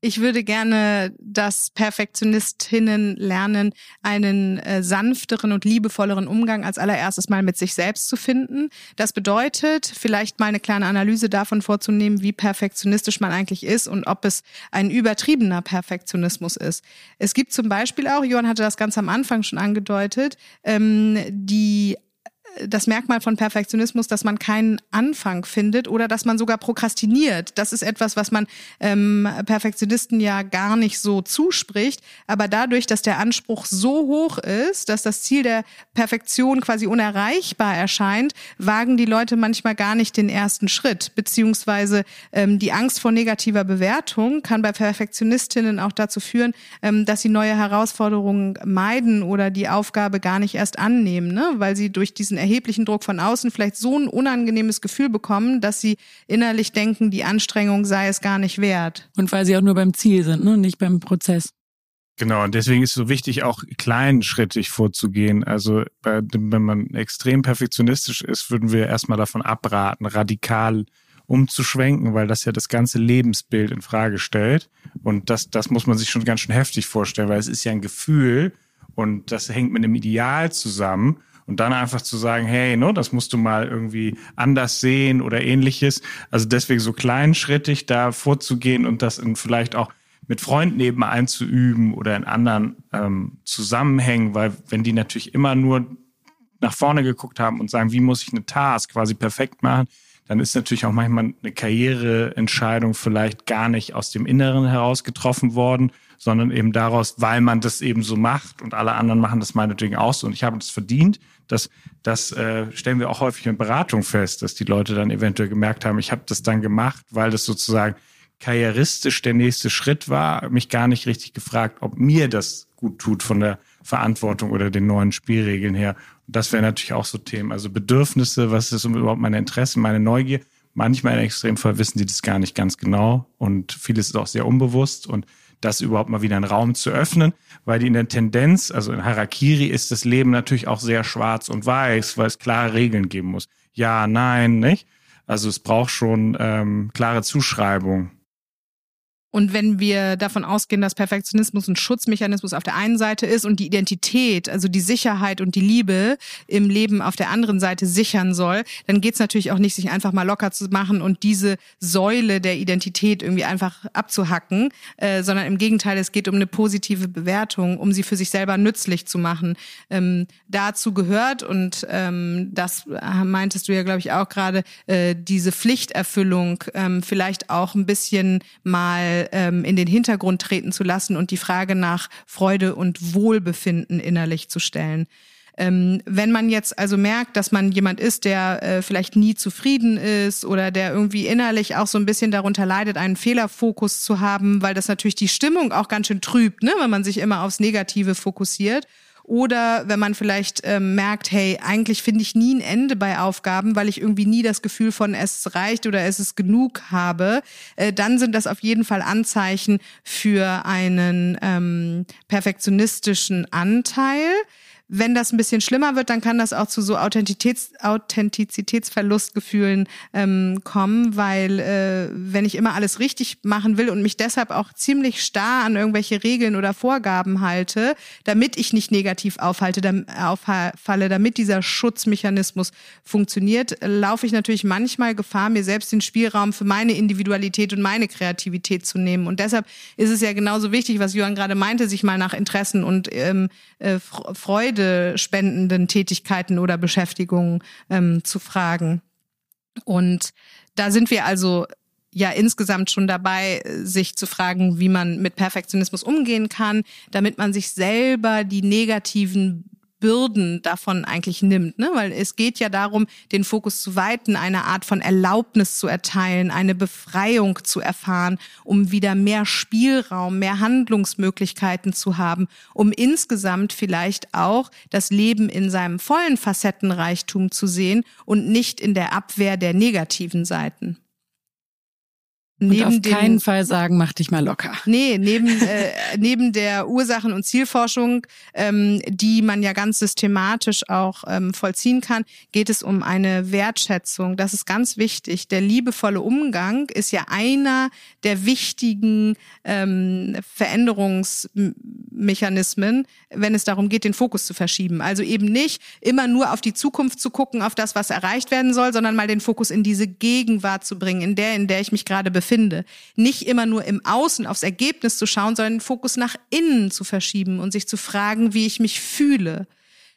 Ich würde gerne, dass Perfektionistinnen lernen, einen äh, sanfteren und liebevolleren Umgang als allererstes mal mit sich selbst zu finden. Das bedeutet, vielleicht mal eine kleine Analyse davon vorzunehmen, wie perfektionistisch man eigentlich ist und ob es ein übertriebener Perfektionismus ist. Es gibt zum Beispiel auch, Johann hatte das ganz am Anfang schon angedeutet, ähm, die das Merkmal von Perfektionismus, dass man keinen Anfang findet oder dass man sogar prokrastiniert. Das ist etwas, was man ähm, Perfektionisten ja gar nicht so zuspricht. Aber dadurch, dass der Anspruch so hoch ist, dass das Ziel der Perfektion quasi unerreichbar erscheint, wagen die Leute manchmal gar nicht den ersten Schritt. Beziehungsweise ähm, die Angst vor negativer Bewertung kann bei Perfektionistinnen auch dazu führen, ähm, dass sie neue Herausforderungen meiden oder die Aufgabe gar nicht erst annehmen, ne? weil sie durch diesen erheblichen Druck von außen vielleicht so ein unangenehmes Gefühl bekommen, dass sie innerlich denken, die Anstrengung sei es gar nicht wert. Und weil sie auch nur beim Ziel sind, ne? nicht beim Prozess. Genau, und deswegen ist es so wichtig, auch kleinschrittig vorzugehen. Also wenn man extrem perfektionistisch ist, würden wir erstmal davon abraten, radikal umzuschwenken, weil das ja das ganze Lebensbild in Frage stellt. Und das, das muss man sich schon ganz schön heftig vorstellen, weil es ist ja ein Gefühl und das hängt mit einem Ideal zusammen. Und dann einfach zu sagen, hey, no, das musst du mal irgendwie anders sehen oder ähnliches. Also deswegen so kleinschrittig da vorzugehen und das in vielleicht auch mit Freunden eben einzuüben oder in anderen ähm, Zusammenhängen, weil wenn die natürlich immer nur nach vorne geguckt haben und sagen, wie muss ich eine Task quasi perfekt machen, dann ist natürlich auch manchmal eine Karriereentscheidung vielleicht gar nicht aus dem Inneren heraus getroffen worden, sondern eben daraus, weil man das eben so macht und alle anderen machen das meinetwegen auch so und ich habe das verdient. Das, das äh, stellen wir auch häufig in Beratung fest, dass die Leute dann eventuell gemerkt haben, ich habe das dann gemacht, weil das sozusagen karrieristisch der nächste Schritt war, mich gar nicht richtig gefragt, ob mir das gut tut von der Verantwortung oder den neuen Spielregeln her. Und das wäre natürlich auch so Themen. Also Bedürfnisse, was ist überhaupt meine Interessen, meine Neugier? Manchmal in Extremfall wissen die das gar nicht ganz genau und vieles ist auch sehr unbewusst und das überhaupt mal wieder einen Raum zu öffnen, weil die in der Tendenz, also in Harakiri ist das Leben natürlich auch sehr schwarz und weiß, weil es klare Regeln geben muss. Ja, nein, nicht? Also es braucht schon ähm, klare Zuschreibung. Und wenn wir davon ausgehen, dass Perfektionismus ein Schutzmechanismus auf der einen Seite ist und die Identität, also die Sicherheit und die Liebe im Leben auf der anderen Seite sichern soll, dann geht es natürlich auch nicht, sich einfach mal locker zu machen und diese Säule der Identität irgendwie einfach abzuhacken, äh, sondern im Gegenteil, es geht um eine positive Bewertung, um sie für sich selber nützlich zu machen. Ähm, dazu gehört, und ähm, das meintest du ja, glaube ich, auch gerade, äh, diese Pflichterfüllung ähm, vielleicht auch ein bisschen mal ähm, in den Hintergrund treten zu lassen und die Frage nach Freude und Wohlbefinden innerlich zu stellen. Ähm, wenn man jetzt also merkt, dass man jemand ist, der äh, vielleicht nie zufrieden ist oder der irgendwie innerlich auch so ein bisschen darunter leidet, einen Fehlerfokus zu haben, weil das natürlich die Stimmung auch ganz schön trübt, ne, wenn man sich immer aufs Negative fokussiert oder wenn man vielleicht ähm, merkt, hey, eigentlich finde ich nie ein Ende bei Aufgaben, weil ich irgendwie nie das Gefühl von es reicht oder es ist genug habe, äh, dann sind das auf jeden Fall Anzeichen für einen ähm, perfektionistischen Anteil. Wenn das ein bisschen schlimmer wird, dann kann das auch zu so Authentizitäts Authentizitätsverlustgefühlen ähm, kommen, weil äh, wenn ich immer alles richtig machen will und mich deshalb auch ziemlich starr an irgendwelche Regeln oder Vorgaben halte, damit ich nicht negativ aufhalte, dam, auffalle, damit dieser Schutzmechanismus funktioniert, laufe ich natürlich manchmal Gefahr, mir selbst den Spielraum für meine Individualität und meine Kreativität zu nehmen. Und deshalb ist es ja genauso wichtig, was Johann gerade meinte, sich mal nach Interessen und ähm, äh, Freude freude Tätigkeiten oder Beschäftigungen ähm, zu fragen. Und da sind wir also ja insgesamt schon dabei, sich zu fragen, wie man mit Perfektionismus umgehen kann, damit man sich selber die negativen Bürden davon eigentlich nimmt, ne? weil es geht ja darum, den Fokus zu weiten, eine Art von Erlaubnis zu erteilen, eine Befreiung zu erfahren, um wieder mehr Spielraum, mehr Handlungsmöglichkeiten zu haben, um insgesamt vielleicht auch das Leben in seinem vollen Facettenreichtum zu sehen und nicht in der Abwehr der negativen Seiten. Und auf keinen den, Fall sagen, mach dich mal locker. Nee, neben, äh, neben der Ursachen- und Zielforschung, ähm, die man ja ganz systematisch auch ähm, vollziehen kann, geht es um eine Wertschätzung. Das ist ganz wichtig. Der liebevolle Umgang ist ja einer der wichtigen ähm, Veränderungsmechanismen, wenn es darum geht, den Fokus zu verschieben. Also eben nicht immer nur auf die Zukunft zu gucken, auf das, was erreicht werden soll, sondern mal den Fokus in diese Gegenwart zu bringen, in der, in der ich mich gerade befinde befinde. Nicht immer nur im Außen aufs Ergebnis zu schauen, sondern den Fokus nach innen zu verschieben und sich zu fragen, wie ich mich fühle.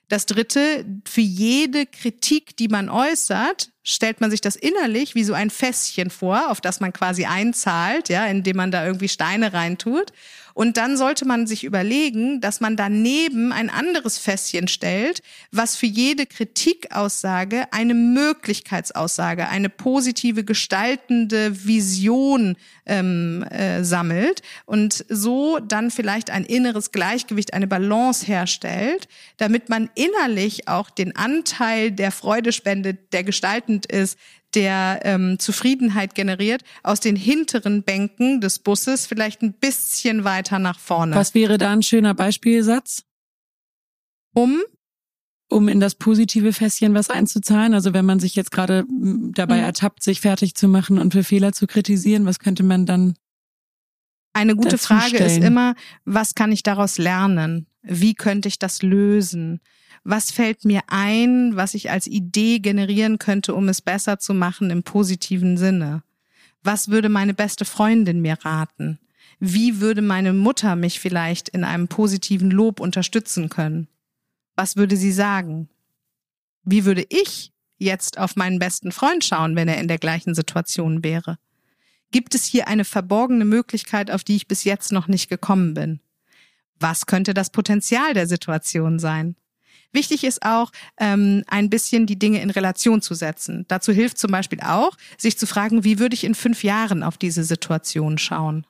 Das dritte, für jede Kritik, die man äußert, stellt man sich das innerlich wie so ein Fässchen vor, auf das man quasi einzahlt, ja, indem man da irgendwie Steine reintut. Und dann sollte man sich überlegen, dass man daneben ein anderes Fässchen stellt, was für jede Kritikaussage eine Möglichkeitsaussage, eine positive gestaltende Vision ähm, äh, sammelt und so dann vielleicht ein inneres Gleichgewicht, eine Balance herstellt, damit man innerlich auch den Anteil der Freude spendet, der gestaltend ist, der ähm, Zufriedenheit generiert, aus den hinteren Bänken des Busses vielleicht ein bisschen weiter nach vorne. Was wäre da ein schöner Beispielsatz? Um um in das positive Fässchen was einzuzahlen? Also wenn man sich jetzt gerade dabei mhm. ertappt, sich fertig zu machen und für Fehler zu kritisieren, was könnte man dann? Eine gute Frage stellen? ist immer, was kann ich daraus lernen? Wie könnte ich das lösen? Was fällt mir ein, was ich als Idee generieren könnte, um es besser zu machen im positiven Sinne? Was würde meine beste Freundin mir raten? Wie würde meine Mutter mich vielleicht in einem positiven Lob unterstützen können? Was würde sie sagen? Wie würde ich jetzt auf meinen besten Freund schauen, wenn er in der gleichen Situation wäre? Gibt es hier eine verborgene Möglichkeit, auf die ich bis jetzt noch nicht gekommen bin? Was könnte das Potenzial der Situation sein? Wichtig ist auch, ähm, ein bisschen die Dinge in Relation zu setzen. Dazu hilft zum Beispiel auch, sich zu fragen, wie würde ich in fünf Jahren auf diese Situation schauen?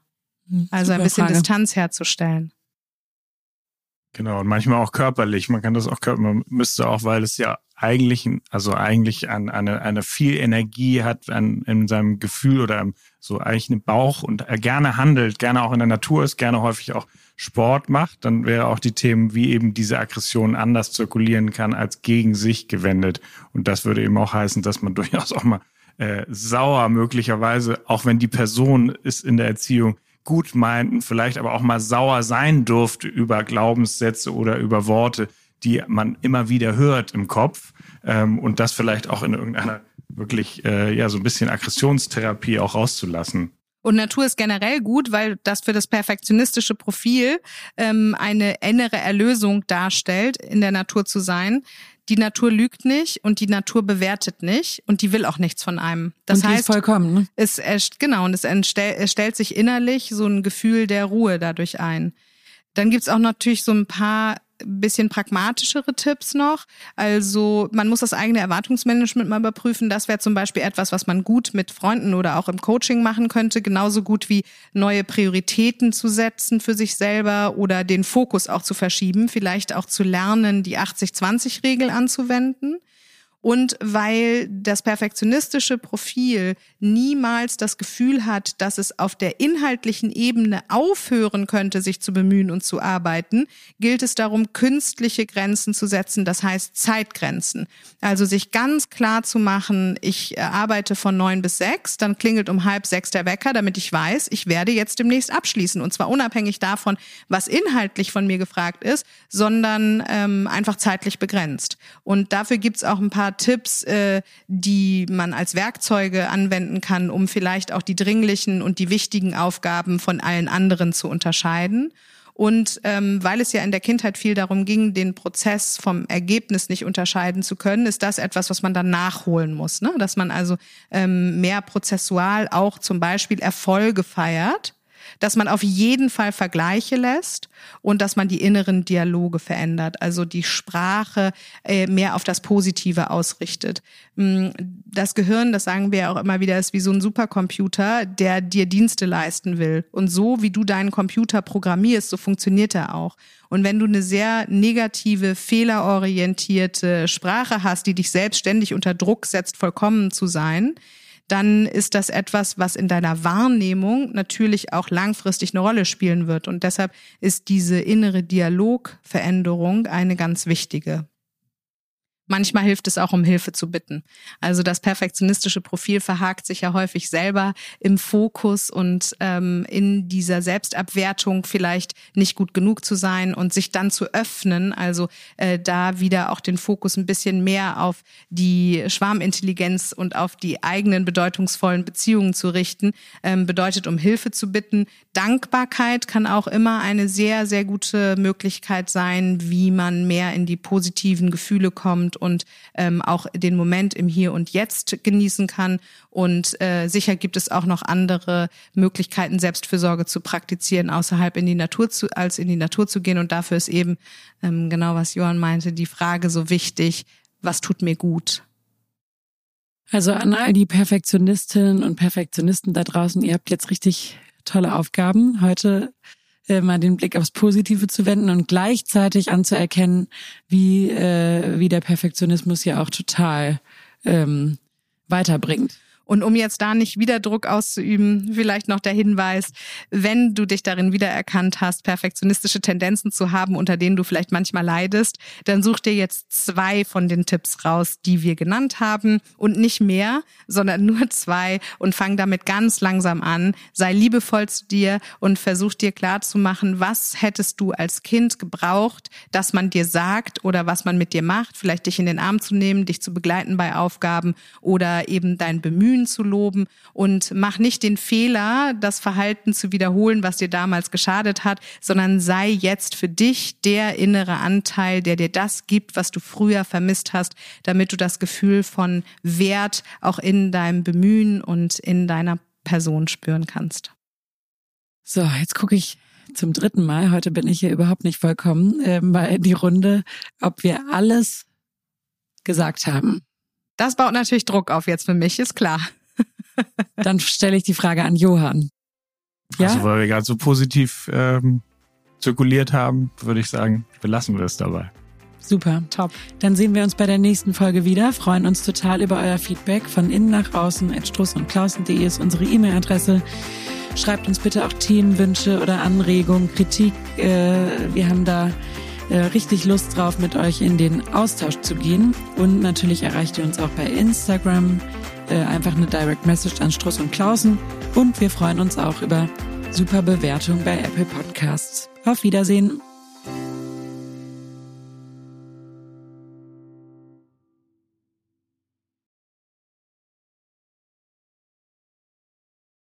Hm, also ein bisschen Frage. Distanz herzustellen. Genau, und manchmal auch körperlich. Man kann das auch körperlich, man müsste auch, weil es ja eigentlich, also eigentlich an, eine, eine viel Energie hat an, in seinem Gefühl oder so eigentlich einen Bauch und er gerne handelt, gerne auch in der Natur ist, gerne häufig auch Sport macht, dann wäre auch die Themen, wie eben diese Aggression anders zirkulieren kann, als gegen sich gewendet. Und das würde eben auch heißen, dass man durchaus auch mal äh, sauer möglicherweise, auch wenn die Person ist in der Erziehung gut meinten, vielleicht aber auch mal sauer sein durfte über Glaubenssätze oder über Worte, die man immer wieder hört im Kopf ähm, und das vielleicht auch in irgendeiner wirklich äh, ja so ein bisschen Aggressionstherapie auch rauszulassen. Und Natur ist generell gut, weil das für das perfektionistische Profil ähm, eine innere Erlösung darstellt, in der Natur zu sein die Natur lügt nicht und die Natur bewertet nicht und die will auch nichts von einem. Das und heißt, vollkommen. Ne? Es, genau, und es, entstell, es stellt sich innerlich so ein Gefühl der Ruhe dadurch ein. Dann gibt's auch natürlich so ein paar bisschen pragmatischere Tipps noch. Also man muss das eigene Erwartungsmanagement mal überprüfen. Das wäre zum Beispiel etwas, was man gut mit Freunden oder auch im Coaching machen könnte. Genauso gut wie neue Prioritäten zu setzen für sich selber oder den Fokus auch zu verschieben. Vielleicht auch zu lernen, die 80-20-Regel anzuwenden und weil das perfektionistische Profil niemals das Gefühl hat, dass es auf der inhaltlichen Ebene aufhören könnte, sich zu bemühen und zu arbeiten, gilt es darum, künstliche Grenzen zu setzen, das heißt Zeitgrenzen. Also sich ganz klar zu machen, ich äh, arbeite von neun bis sechs, dann klingelt um halb sechs der Wecker, damit ich weiß, ich werde jetzt demnächst abschließen. Und zwar unabhängig davon, was inhaltlich von mir gefragt ist, sondern ähm, einfach zeitlich begrenzt. Und dafür gibt's auch ein paar Tipps, äh, die man als Werkzeuge anwenden kann, um vielleicht auch die dringlichen und die wichtigen Aufgaben von allen anderen zu unterscheiden. Und ähm, weil es ja in der Kindheit viel darum ging, den Prozess vom Ergebnis nicht unterscheiden zu können, ist das etwas, was man dann nachholen muss. Ne? Dass man also ähm, mehr prozessual auch zum Beispiel Erfolge feiert dass man auf jeden Fall Vergleiche lässt und dass man die inneren Dialoge verändert, also die Sprache äh, mehr auf das Positive ausrichtet. Mm, das Gehirn, das sagen wir auch immer wieder, ist wie so ein Supercomputer, der dir Dienste leisten will. Und so wie du deinen Computer programmierst, so funktioniert er auch. Und wenn du eine sehr negative, fehlerorientierte Sprache hast, die dich selbstständig unter Druck setzt, vollkommen zu sein, dann ist das etwas, was in deiner Wahrnehmung natürlich auch langfristig eine Rolle spielen wird. Und deshalb ist diese innere Dialogveränderung eine ganz wichtige. Manchmal hilft es auch, um Hilfe zu bitten. Also das perfektionistische Profil verhakt sich ja häufig selber im Fokus und ähm, in dieser Selbstabwertung vielleicht nicht gut genug zu sein und sich dann zu öffnen, also äh, da wieder auch den Fokus ein bisschen mehr auf die Schwarmintelligenz und auf die eigenen bedeutungsvollen Beziehungen zu richten, ähm, bedeutet, um Hilfe zu bitten. Dankbarkeit kann auch immer eine sehr, sehr gute Möglichkeit sein, wie man mehr in die positiven Gefühle kommt und ähm, auch den Moment im Hier und Jetzt genießen kann. Und äh, sicher gibt es auch noch andere Möglichkeiten, Selbstfürsorge zu praktizieren, außerhalb in die Natur zu, als in die Natur zu gehen. Und dafür ist eben ähm, genau was Johann meinte, die Frage so wichtig: Was tut mir gut? Also an all die Perfektionistinnen und Perfektionisten da draußen, ihr habt jetzt richtig tolle Aufgaben, heute äh, mal den Blick aufs Positive zu wenden und gleichzeitig anzuerkennen, wie, äh, wie der Perfektionismus ja auch total ähm, weiterbringt. Und um jetzt da nicht wieder Druck auszuüben, vielleicht noch der Hinweis, wenn du dich darin wiedererkannt hast, perfektionistische Tendenzen zu haben, unter denen du vielleicht manchmal leidest, dann such dir jetzt zwei von den Tipps raus, die wir genannt haben. Und nicht mehr, sondern nur zwei. Und fang damit ganz langsam an. Sei liebevoll zu dir und versuch dir klar zu machen, was hättest du als Kind gebraucht, dass man dir sagt oder was man mit dir macht, vielleicht dich in den Arm zu nehmen, dich zu begleiten bei Aufgaben oder eben dein Bemühen Bemühen zu loben und mach nicht den Fehler, das Verhalten zu wiederholen, was dir damals geschadet hat, sondern sei jetzt für dich der innere Anteil, der dir das gibt, was du früher vermisst hast, damit du das Gefühl von Wert auch in deinem Bemühen und in deiner Person spüren kannst. So, jetzt gucke ich zum dritten Mal, heute bin ich hier überhaupt nicht vollkommen, äh, mal in die Runde, ob wir alles gesagt haben. Das baut natürlich Druck auf jetzt für mich, ist klar. Dann stelle ich die Frage an Johann. Ja? Also weil wir gerade so positiv ähm, zirkuliert haben, würde ich sagen, belassen wir es dabei. Super, top. Dann sehen wir uns bei der nächsten Folge wieder. Freuen uns total über euer Feedback von innen nach außen. Stoß und Klausen.de ist unsere E-Mail-Adresse. Schreibt uns bitte auch Themenwünsche oder Anregungen, Kritik. Äh, wir haben da richtig Lust drauf, mit euch in den Austausch zu gehen. Und natürlich erreicht ihr uns auch bei Instagram. Äh, einfach eine Direct Message an Struss und Klausen. Und wir freuen uns auch über super Bewertung bei Apple Podcasts. Auf Wiedersehen.